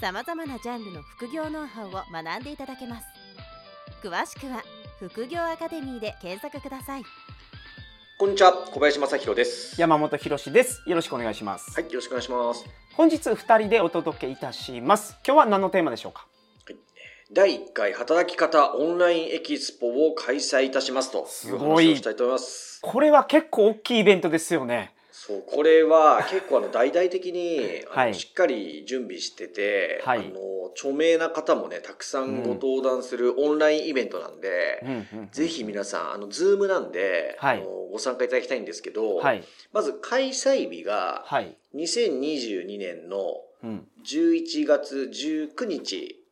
さまざまなジャンルの副業ノウハウを学んでいただけます詳しくは副業アカデミーで検索くださいこんにちは、小林正弘です。山本博です。よろしくお願いします。はい、よろしくお願いします。本日二人でお届けいたします。今日は何のテーマでしょうか？第1回働き方オンラインエキスポを開催いたしますとすごいいう話をしたいと思います。これは結構大きいイベントですよね。そう、これは結構あの大々的に、しっかり準備してて、はいあの著名な方もね、たくさんご登壇するオンラインイベントなんで、うんうんぜひ皆さん、あの、ズームなんで、はいあのご参加いただきたいんですけど、はいまず開催日がはい。2022年のうん。11月19日、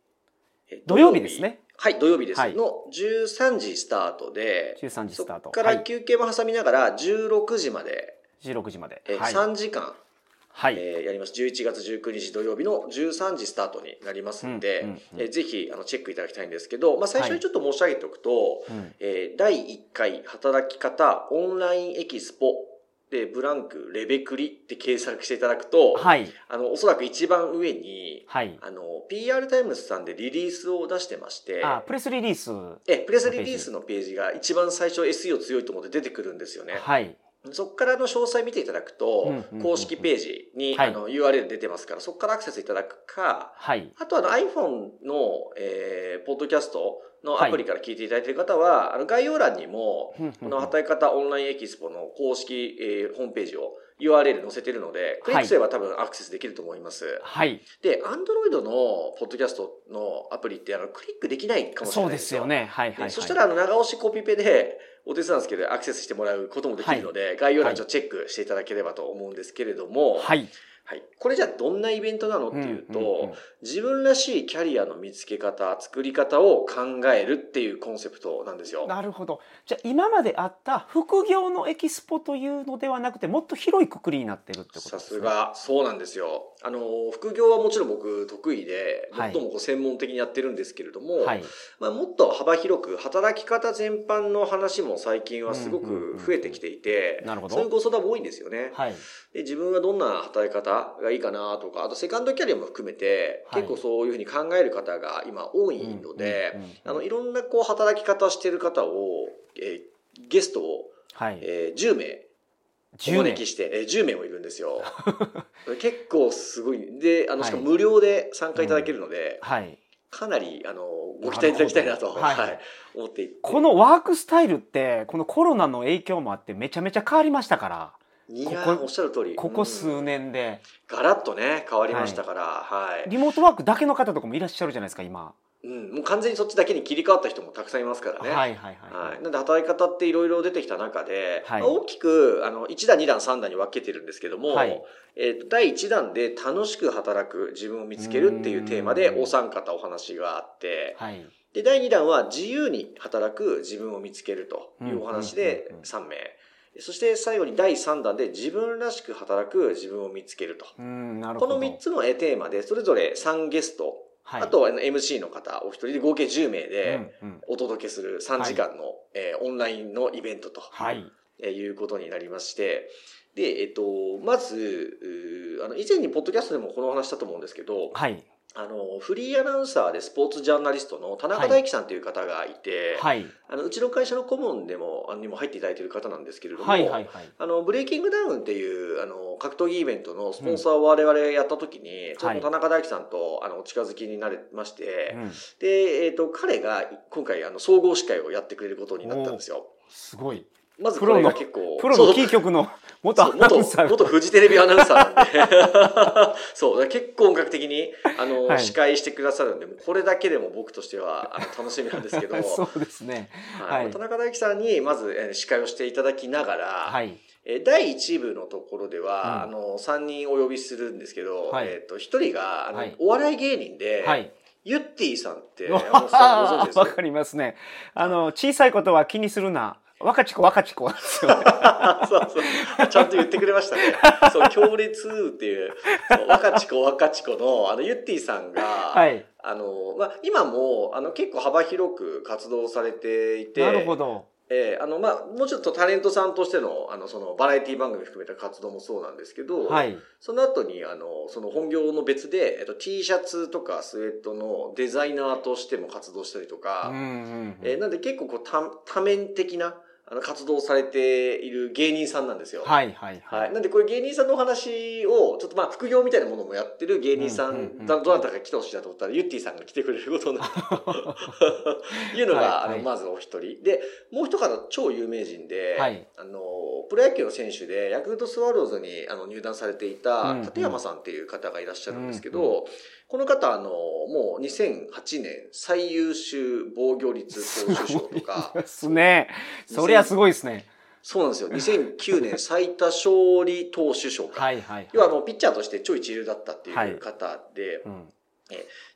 え土曜日ですね。はい、土曜日です。はいの13時スタートで、13時スタート。そこから休憩も挟みながら16時まで、はい、16時まで。えーはい。3時間、はい。えーやります。11月19日土曜日の13時スタートになりますんで、うんうんうんえーぜひあのチェックいただきたいんですけど、まあ、最初にちょっと申し上げておくと、うんえー第1回働き方オンラインエキスポでブランクレベクリって検索していただくと、はい。あの、おそらく一番上に、はい。あの、PR タイムズさんでリリースを出してまして、あ、プレスリリース。え、プレスリリースのページが一番最初 SEO 強いと思って出てくるんですよね。はい。そこからの詳細見ていただくと公式ページに、はい。あの URL 出てますから、そこからアクセスいただくか、はい。あとあの iPhone の、えーポッドキャストのアプリから聞いていただいている方は、あの概要欄にも、この働き方オンラインエキスポの公式、えーホームページを URL 載せてるので、クリックすれば多分アクセスできると思います。はい。で、Android のポッドキャストのアプリってあのクリックできないかもしれそうないですよ。ですよね。はい。はい。でそしたら、あの、長押しコピペで、お手伝いなんですけど、アクセスしてもらうこともできるので、概要欄ちょっとチェックしていただければと思うんですけれども、はい。はい。これじゃあどんなイベントなのっていうと、うんうんうん自分らしいキャリアの見つけ方、作り方を考えるっていうコンセプトなんですよ。なるほど。じゃあ今まであった副業のエキスポというのではなくてもっと広いくくりになってるってことですね。さす。が、そうなんですよ。あの、副業はもちろん僕得意で、はい最もこう専門的にやってるんですけれども、はい。まあ、もっと幅広く働き方全般の話も最近はすごく増えてきていて、なるほどそういうご相談も多いんですよね。はい。で自分はどんな働き方がいいかなとか、あとセカンドキャリアも含めて、はい結構そういうふうに考える方が今多いので、うんうんうんあの、いろんなこう働き方をしている方を、えーゲストを、はい。えー10名お10年招きして、えー10名もいるんですよ。結構すごい。で、あの、しかもはい無料で参加いただけるので、はい。かなり、あの、ご期待いただきたいなと、はいはい、思っていて。このワークスタイルってこのコロナの影響もあってめちゃめちゃ変わりましたからいやここおっしゃる通り。ここ数うん年でガラッとね、変わりましたから、はい。リモートワークだけの方とかもいらっしゃるじゃないですか今。うん、もう完全にそっちだけに切り替わった人もたくさんいますからね。はいはいはい。はい。なんで働き方っていろいろ出てきた中で、はいまあ大きく、あの、1段、2段、3段に分けてるんですけども、はいえっ、と、第1弾で楽しく働く自分を見つけるっていうテーマでうんお三方お話があって、はい。で、第2弾は自由に働く自分を見つけるというお話でうんうんうんうん3名。そして最後に第3弾で自分らしく働く自分を見つけると。うんなるこのほど。3つのえーテーマで、それぞれ3ゲスト、はい、あとあの MC の方お一人で合計10名でお届けする3時間の、えーオンラインのイベントと、はい。えーいうことになりまして、で、えっと、まず、あの、以前にポッドキャストでもこの話したと思うんですけど、はい。あの、フリーアナウンサーでスポーツジャーナリストの田中大樹さんという方がいて、はい。あの、うちの会社の顧問でも、あのにも入っていただいている方なんですけれども、はいはいはい。あの、ブレイキングダウンっていう、あの、格闘技イベントのスポンサーを我々やった時に、ちょっと田中大樹さんと、あの、お近づきになれまして、うんで、えっ、と、彼が今回、あの、総合司会をやってくれることになったんですよ。すごい。まずこれが結構、プロのキー局の 元アナウンサーが元フジテレビアナウンサーなんで。そう、結構本格的に、あの、はい司会してくださるんで、これだけでも僕としては、あの、楽しみなんですけど、そうですね。はいはい田中大樹さんに、まず、えー司会をしていただきながら、はい。えー第1部のところでは、うんあの、3人お呼びするんですけど、はいえっ、と、1人が、あの、はいお笑い芸人で、はい。ユッティさんって山本さんご存知です？わかりますね。あの、小さいことは気にするな。若ちこ若ちこですよね。そうそう。ちゃんと言ってくれましたね。そう、強烈っていう、若ちこ若ちこの、あの、ユッティさんが、はい。あの、まあ、今も、あの、結構幅広く活動されていて、なるほど。えーあの、まあ、もうちょっとタレントさんとしての、あの、その、バラエティ番組含めた活動もそうなんですけど、はい。その後に、あの、その本業の別で、えっと、T シャツとかスウェットのデザイナーとしても活動したりとうか、んうんえーなんで結構こう多多面的なあの活動をされている芸人さんなんですよ。はいはいは。はいい。なんでこれ芸人さんのお話を、ちょっとまあ副業みたいなものもやってる芸人さうんどなたか来てほしいなと思ったら、ユッティさんが来てくれることになったというのが、あの、まずお一人。で、もう一方超有名人で、はいあの、プロ野球の選手で、ヤクルトスワローズにあの入団されていたうんうん立山さんっていう方がいらっしゃるんですけど、うんこの方、あの、もう2008年最優秀防御率投手賞とか、ですね。そりゃすごいですね。そうなんですよ。2009年最多勝利投手賞か。はいはい。要はもうピッチャーとして超一流だったっていう方で、うん。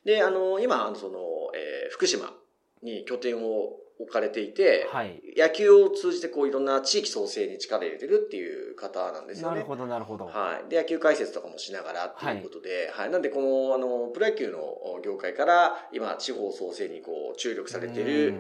で、あの、今、あのその、えー福島に拠点を置かれていて、はい。野球を通じてこういろんな地域創生に力入れてるっていう方なんですよね。なるほどなるほど。はい。で、野球解説とかもしながらっていうことで、はい。なんで、この、あの、プロ野球の業界から、今、地方創生にこう、注力されている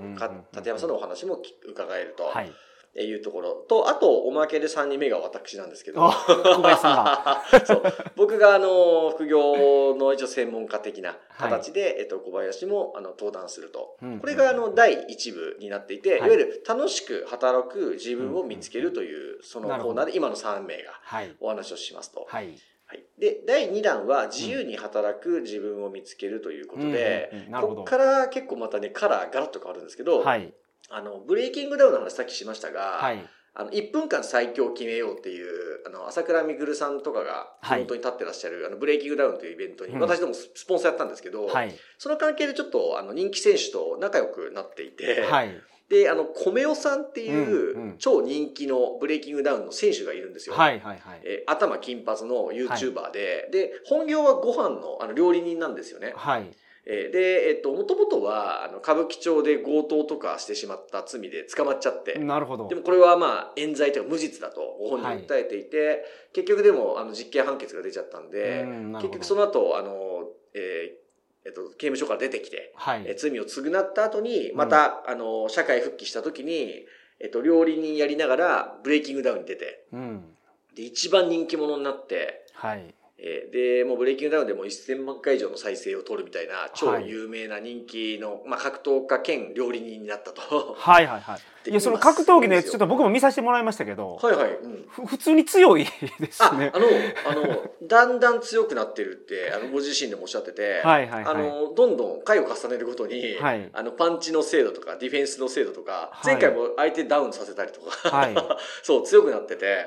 立山さんのお話もき伺えると。はい。いうところと、あと、おまけで3人目が私なんですけど。あ小林さんが。そう。僕が、あの、副業の一応専門家的な形で、えっと、小林も、あの、登壇すると。うんこれが、あの、第1部になっていて、はいいわゆる楽しく働く自分を見つけるという、そのコーナーで今の3名がはい。お話をしますと。はい。はい。で、第2弾は自由に働く自分を見つけるということでうんうんうん、なるほどこっから結構またね、カラーガラッと変わるんですけど、はい。あの、ブレイキングダウンの話さっきしましたが、はい。あの、1分間最強を決めようっていう、あの、朝倉未来さんとかが、はい本当に立ってらっしゃる、あの、ブレイキングダウンというイベントに、うん私どもススポンサーやったんですけど、はい。その関係でちょっと、あの、人気選手と仲良くなっていて、はい。で、あの、米尾さんっていう、超人気のブレイキングダウンの選手がいるんですよ。はい。はい。はい。えー頭金髪の YouTuber で、で、本業はご飯のあの料理人なんですよね。はい。えーで、えっと、もともとは、あの、歌舞伎町で強盗とかしてしまった罪で捕まっちゃって、なるほどで。もこれはまあ、冤罪というか無実だとご本人訴えていて、結局でも、あの、実刑判決が出ちゃったんで、うん結局その後、あの、えーえっと、刑務所から出てきて、はい。えー罪を償った後に、また、あの、社会復帰した時に、えっと、料理人やりながら、ブレイキングダウンに出て、うん。で、一番人気者になって、はい。えーで、もうブレイキングダウンでもう1000万回以上の再生を取るみたいな、超有名な人気の、まあ、格闘家兼料理人になったと。はい。はい。はい。でいや、その格闘技のやつ、今ちょっと僕も見させてもらいましたけど、はいはい。うんふ普通に強いですあ、ねあ。の、あの、だんだん強くなってるって、あの、ご自身でもおっしゃってて、はいはいはいあの、どんどん回を重ねるごとに、はいあの、パンチの精度とか、ディフェンスの精度とか、はい前回も相手ダウンさせたりとか、はい そう、強くなってて、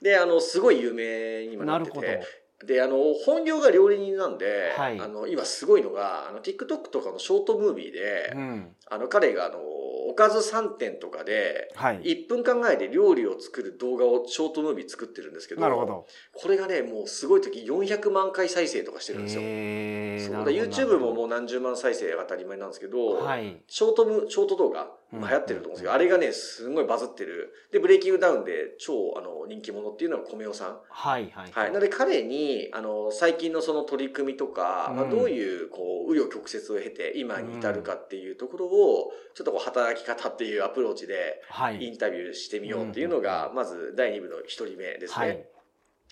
で、あの、すごい有名にもなってなるほど。て、で、あの、本業が料理人なんで、はいあの、今すごいのが、あの、TikTok とかのショートムービーで、うん。あの、彼があの、おかず3点とかで、はい。1分間ぐらいで料理を作る動画をショートムービー作ってるんですけど、なるほど。これがね、もうすごい時400万回再生とかしてるんですよ。えー、そう YouTube ももう何十万再生が当たり前なんですけど、はい。ショートム、ショート動画、うんまあ流行ってると思うんですけど、あれがね、すごいバズってる。で、ブレイキングダウンで超あの人気者っていうのは米尾さん。はい。はい。はい。なので彼に、あの、最近のその取り組みとか、まあ、うんどういう、こう、紆余曲折を経て今に至るかっていうところを、ちょっとこう、働き方っていうアプローチで、はい。インタビューしてみようっていうのが、まず第2部の一人目ですね。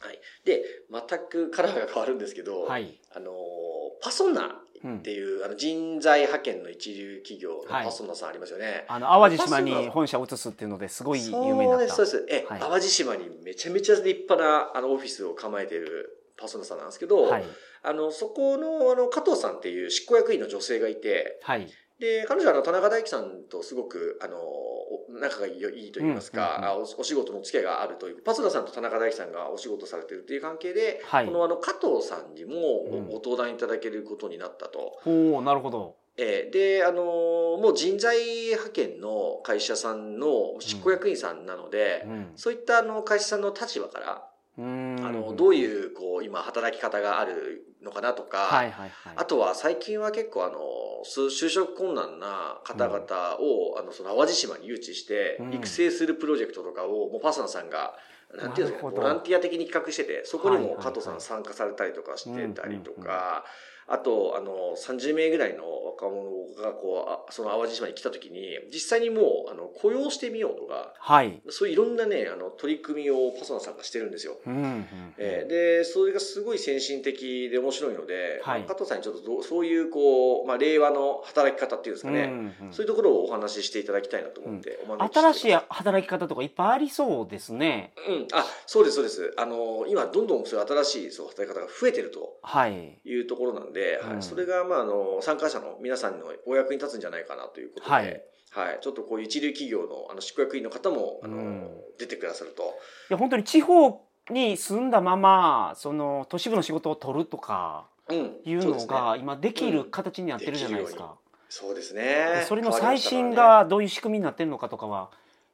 ははいい。。で、全くカラーが変わるんですけど、はい。あの、パソナうんっていう、あの人材派遣の一流企業のはいパソナさんありますよね。あの、淡路島に本社を移すっていうのですごい有名になった。そうです、そうです。え、はい淡路島にめちゃめちゃ立派なあのオフィスを構えているパソナさんなんですけど、はい。あの、そこの、あの、加藤さんっていう執行役員の女性がいて、はい。で、彼女はあの、田中大樹さんとすごく、あの、お仲がいいと言いますか、うんうんおお仕事の付き合いがあるという、パソナさんと田中大樹さんがお仕事されてるっていう関係で、はいこのあの、加藤さんにもうんご登壇いただけることになったと。ほう、なるほど。えーで、あのもう人材派遣の会社さんの執行役員さんなので、うん。そういったあの会社さんの立場から、うーんあのの、どういう、こう、今、働き方があるのかなとか、はいはいはい。あとは最近は結構あの、す就職困難な方々を、あの、その淡路島に誘致してうん、育成するプロジェクトとかを、もうパーソナーさんが、なんていうんですかボランティア的に企画してて、そこにも加藤さん参加されたりとかしてたりとか、あと、あの、30名ぐらいの若者が、こうあ、その淡路島に来た時に、実際にもう、あの、雇用してみようとか、はい。そういういろんなね、あの、取り組みをパーソナーさんがしてるんですよ。うんうん。えーで、それがすごい先進的で面白いので、はいまあ加藤さんにちょっとそういうこう、まあ、令和の働き方っていうんですかね、うんうんそういうところをお話ししていただきたいなと思って、お招きして新しい働き方とかいっぱいありそうですね。うん、あ、そうです、そうです。あの、今、どんどんそういう新しいそう働き方が増えてるとはい。いうところなんで、うんはい、それが、まあ、あの、参加者の皆さんのお役に立つんじゃないかなということで、はいはい、ちょっとこういう一流企業のあの執行役員の方も、あの、うん出てくださると。いや本当に地方に住んだままその都市部の仕事を取るとかうん。いうのが今できる形になってるじゃないですできるよか。そうですでね。それの最新がどういう仕組みになってるのかとかは、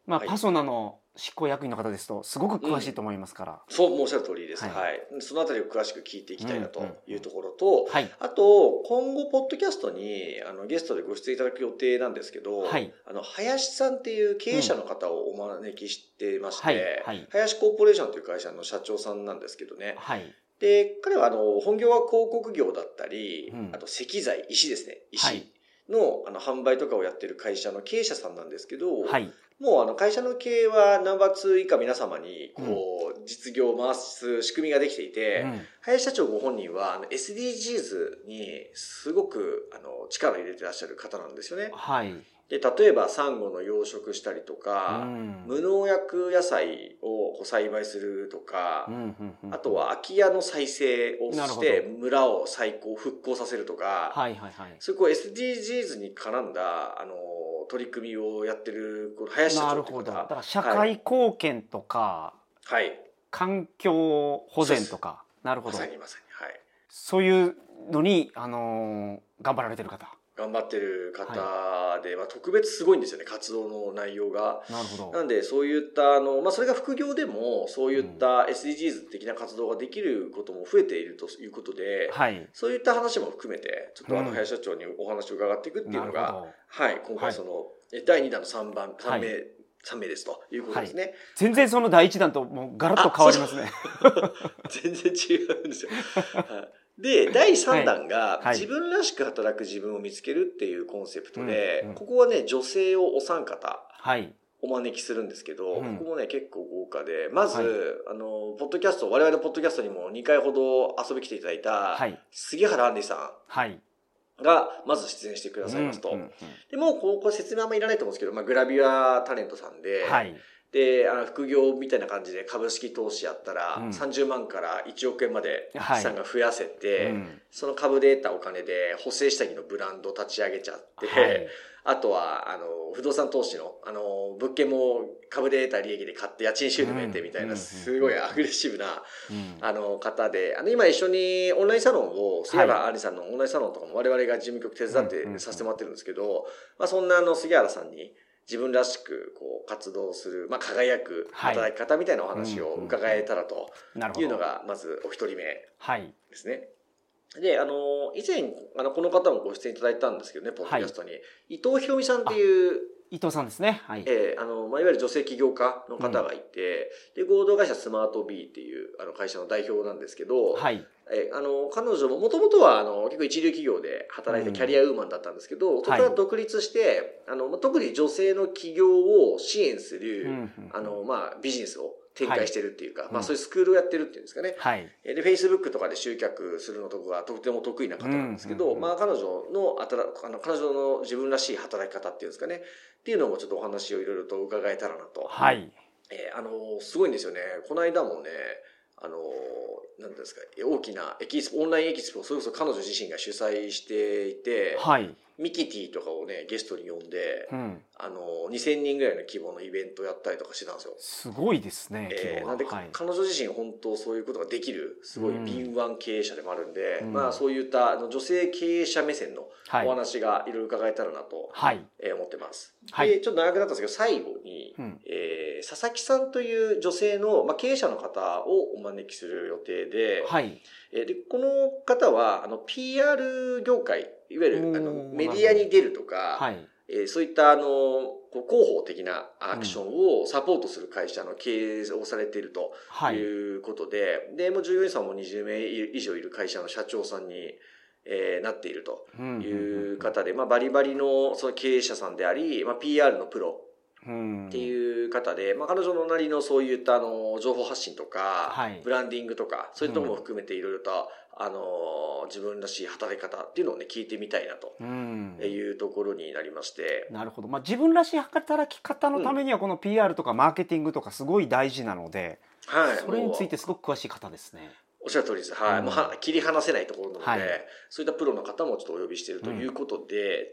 まあ、はいパソナの執行役員の方ですとすごく詳しいと思いますから。そう、もうおっしゃる通りです。ははいい。そのあたりを詳しく聞いていきたいなとうんうんいうところと、はい。あと、今後、ポッドキャストに、あの、ゲストでご出演いただく予定なんですけど、はいあの、林さんっていう経営者の方をお招きしていまして、はいはい林コーポレーションという会社の社長さんなんですけどね。はい。で、彼は、あの、本業は広告業だったり、うんあと、石材、石ですね。石。はいのあの販売とかをやってる会社の経営者さんなんですけど、はい。もうあの会社の経営はナンバー2以下皆様にこう実業を回す仕組みができていて、うん林社長ご本人はあの SDGs にすごくあの力を入れてらっしゃる方なんですよね。はい。で、例えばサンゴの養殖したりとか、うん無農薬野菜を栽培するとか、うんうんうんあとは空き家の再生をして村を再興、復興させるとか、はいはいはい。そういうこう SDGs に絡んだあの取り組みをやってるこの林社な長って方るほど。だから社会貢献とか、はい。環境保全とか、なるほどまさ。にまさに。はい。そういうのに、あのー頑張られてる方。頑張ってる方で、まあ、特別すごいんですよね、活動の内容が。なるほど。なんで、そういった、あの、まあ、それが副業でも、そういった SDGs 的な活動ができることも増えているということで、はい。そういった話も含めて、ちょっとあの、うん林社長にお話を伺っていくっていうのが、なるほど。はい、今はい回その、え第2弾の3番、3はい名、三名ですということですね。全然その第一弾ともうガラッと変わりますね。全然違うんですよ。はいで、第3弾が、はい自分らしく働く自分を見つけるっていうコンセプトで、ここはね、女性をお三方はい。お招きするんですけど、うんここもね、結構豪華で、まず、はいあの、ポッドキャスト、我々のポッドキャストにも2回ほど遊び来ていただいた、はい。杉原杏里さはい。んが、まず出演してくださいますと。でもう、ここ説明あんまいらないと思うんですけど、まあ、グラビアタレントさんで、はい。で、あの、副業みたいな感じで株式投資やったら、うん。30万から1億円まではい。資産が増やせて、うん。その株で得たお金で補正下着のブランド立ち上げちゃって、はい。あとは、あの、不動産投資の、あの、物件も株で得た利益で買って家賃収入も得てみたいな、うん。すごいアグレッシブな、うん。あの、方で、あの、今一緒にオンラインサロンを、杉原杏里さんのオンラインサロンとかも我々が事務局手伝ってさせてもらってるんですけど、まあそんなあの、杉原さんに、自分らしくこう活動する、まあ、輝くはい働き方みたいなお話を伺えたらと。いうのがまずお一人目はい。ですね。で、あの、以前、あの、この方もご出演いただいたんですけどね、ポッドキャストに。伊藤博美さんっていう、伊藤さんですね。はい。えーあの、まあ、いわゆる女性起業家の方がいて、で、合同会社スマート B っていう、あの、会社の代表なんですけど、はい。えーあの、彼女も、もともとは、あの、結構一流企業で働いてキャリアウーマンだったんですけど、そこから独立して、あの、まあ特に女性の起業を支援する、うんうんあの、まあ、ビジネスを展開してるっていうか、いまあ、そういうスクールをやってるっていうんですかね。はい。えーで、Facebook とかで集客するのとかがとても得意な方なんですけど、うんまあ彼女のあたら、あの、彼女の自分らしい働き方っていうんですかね、っていうのもちょっとお話をいろいろと伺えたらなと。はい。えーあの、すごいんですよね。この間もね、あの、なんていうんですか、大きなエキスポ、オンラインエキスポをそれこそ彼女自身が主催していて、はい。ミキティとかをね、ゲストに呼んで、うん、あの、2000人ぐらいの規模のイベントやったりとかしてたんですよ。すごいですね。えーなんで、はい彼女自身本当そういうことができる、すごいうん敏腕経営者でもあるんで、うんまあそういったあの女性経営者目線のはいお話がいろいろ伺えたらなと、はい。えー思ってます。はいで、ちょっと長くなったんですけど、最後に、うんえー佐々木さんという女性の、まあ、経営者の方をお招きする予定で、はい。えーで、この方は、あの、PR 業界、いわゆる、あの、メディアに出るとか、はい。えーそういった、あの、こう広報的なアクションをサポートする会社の経営をされているとはい。いうことで、で、もう従業員さんも20名以上いる会社の社長さんに、えーなっているとうんいう方で、まあ、バリバリのその経営者さんであり、まあ、PR のプロうんっていう方で、まあ、彼女のなりのそういったあの情報発信とか、はい。ブランディングとかそういったものも含めていろいろと、あの自分らしい働き方っていうのをね聞いてみたいなとうん。いうところになりまして、なるほど、まあ、自分らしい働き方のためにはこの PR とかマーケティングとかすごい大事なので、はい、それについもてすごく詳しい方ですね。うおっしゃる通りです、はい。うん。もうは切り離せないところなので、はい。そういったプロの方もちょっとお呼びしているということで、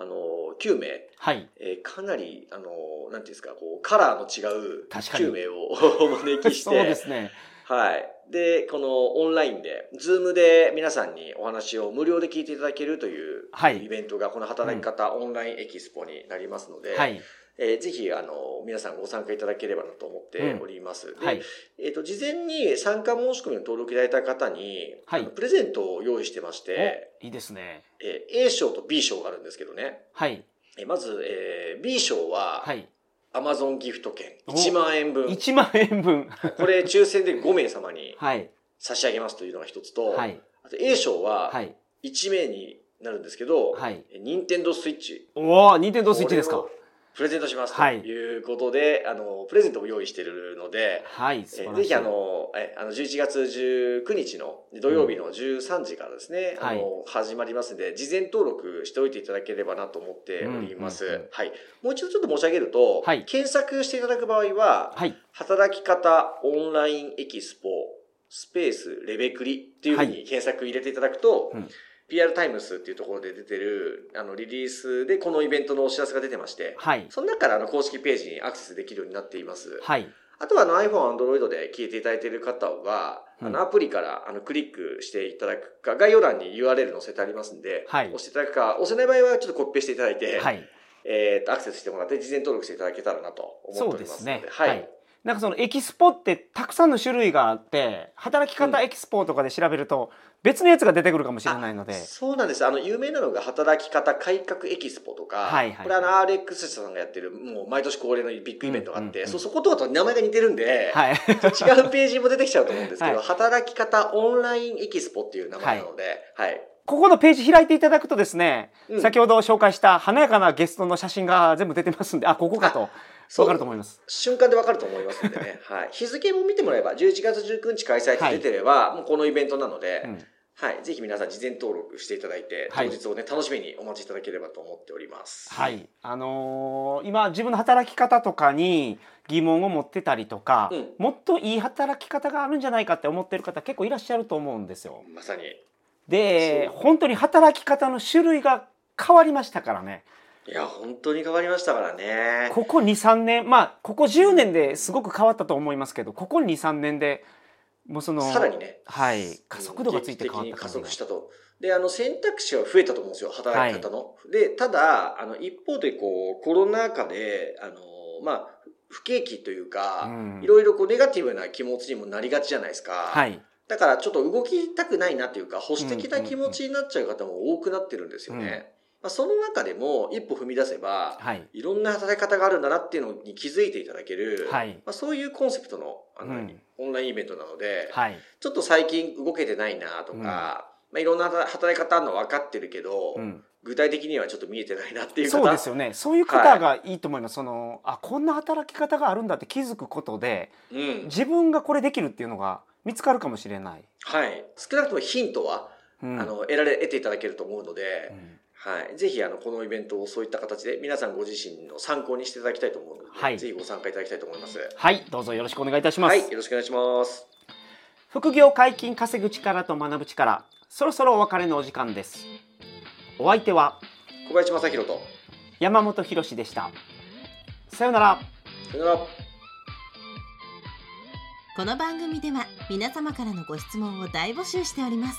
あの9名はい。えーかなり、あの、なんていうんですか、こう、カラーの違う確かに9名を お招きして、そうですね。はい。で、このオンラインで、ズームで皆さんにお話を無料で聞いていただけるというはいイベントが、この働き方オンラインエキスポになりますので、はい。えーぜひ、あの、皆さんご参加いただければなと思っております。で、はい。えっ、と、事前に参加申し込みの登録いただいた方に、はいプレゼントを用意してまして、おいいですね。えー A 賞と B 賞があるんですけどね、はい。えーまず、えー B 賞は、はい。アマゾンギフト券お1万円分。1万円分。これ抽選で5名様に はい。差し上げますというのが一つと、はい。あと A 賞ははい。1名になるんですけど、はい任天堂スイッチおお、ニンテンドースイッチですか。プレゼントしますとはいいうことで、あの、プレゼントも用意しているので、はい。えぜひあの、えあの、11月19日の土曜日の13時からですね、はいあの、始まりますので、事前登録しておいていただければなと思っております。うんうんうんはい。もう一度ちょっと申し上げると、はい検索していただく場合は、はい。働き方オンラインエキスポスペースレベクリっていうふうに検索入れていただくと、うん PR タイムスっていうところで出てるあのリリースでこのイベントのお知らせが出てまして、はい。その中からあの公式ページにアクセスできるようになっています。はい。あとはあの iPhone、Android で聞いていただいている方は、うんあのアプリからあのクリックしていただくか、概要欄に URL 載せてありますんで、はい押していただくか、押せない場合はちょっとコピペしていただいて、はい。えーと、アクセスしてもらって事前登録していただけたらなと思っておりますので。そうですねはい。なんかそのエキスポってたくさんの種類があって働き方エキスポとかで調べると別のやつが出てくるかもしれないので、そうなんです。あの、有名なのが、働き方改革エキスポとか、はいはいこれあの、RX さんがやってる、もう毎年恒例のビッグイベントがあって、うんうんうんそ、そことはと名前が似てるんで、はい。違うページも出てきちゃうと思うんですけど、はい働き方オンラインエキスポっていう名前なので、はい。ここのページ開いていただくとですね、うん先ほど紹介した華やかなゲストの写真が全部出てますんで、あ、ここかとわかると思います。瞬間でわかると思いますんでね。はい。日付も見てもらえば、11月19日開催って出てれば、もうこのイベントなので、うんはい。ぜひ皆さん事前登録していただいて、はい当日をね、楽しみにお待ちいただければと思っております。はい。あのー今自分の働き方とかに疑問を持ってたりとか、うんもっといい働き方があるんじゃないかって思ってる方結構いらっしゃると思うんですよ。まさに。で、本当に働き方の種類が変わりましたからね。いや、本当に変わりましたからね。ここ2、3年、まあ、ここ10年ですごく変わったと思いますけど、ここ2、3年で、もうその、さらにね。はい、加速度がついて変わった劇的に加速したと。で、あの、選択肢は増えたと思うんですよ、働き方の。で、ただ、あの、一方で、こう、コロナ禍で、あの、まあ、不景気というか、うんいろいろこう、ネガティブな気持ちにもなりがちじゃないですか。はい。だから、ちょっと動きたくないなっていうか、保守的な気持ちになっちゃう方も多くなってるんですよね。うんまあ、その中でも、一歩踏み出せば、はい。いろんな働き方があるんだなっていうのに気づいていただける、はい。まあ、そういうコンセプトのあの、うんオンラインイベントなので、はい。ちょっと最近動けてないなとか、うんまあ、いろんな働働き方あるの分かってるけど、うん。具体的にはちょっと見えてないなっていう方そうですよね。そういう方がいいと思います。その、あ、こんな働き方があるんだって気づくことで、うん。自分がこれできるっていうのが見つかるかもしれない。はい。少なくともヒントは、うんあの、得られ、得ていただけると思うので、うんはい。ぜひ、あの、このイベントをそういった形で皆さんご自身の参考にしていただきたいと思うので、はいぜひご参加いただきたいと思います。はい、どうぞよろしくお願いいたします。はい。よろしくお願いします。副業解禁稼ぐ力と学ぶ力そろそろお別れのお時間ですお相手は小林正弘と山本博でしたさようならさよならこの番組では皆様からのご質問を大募集しております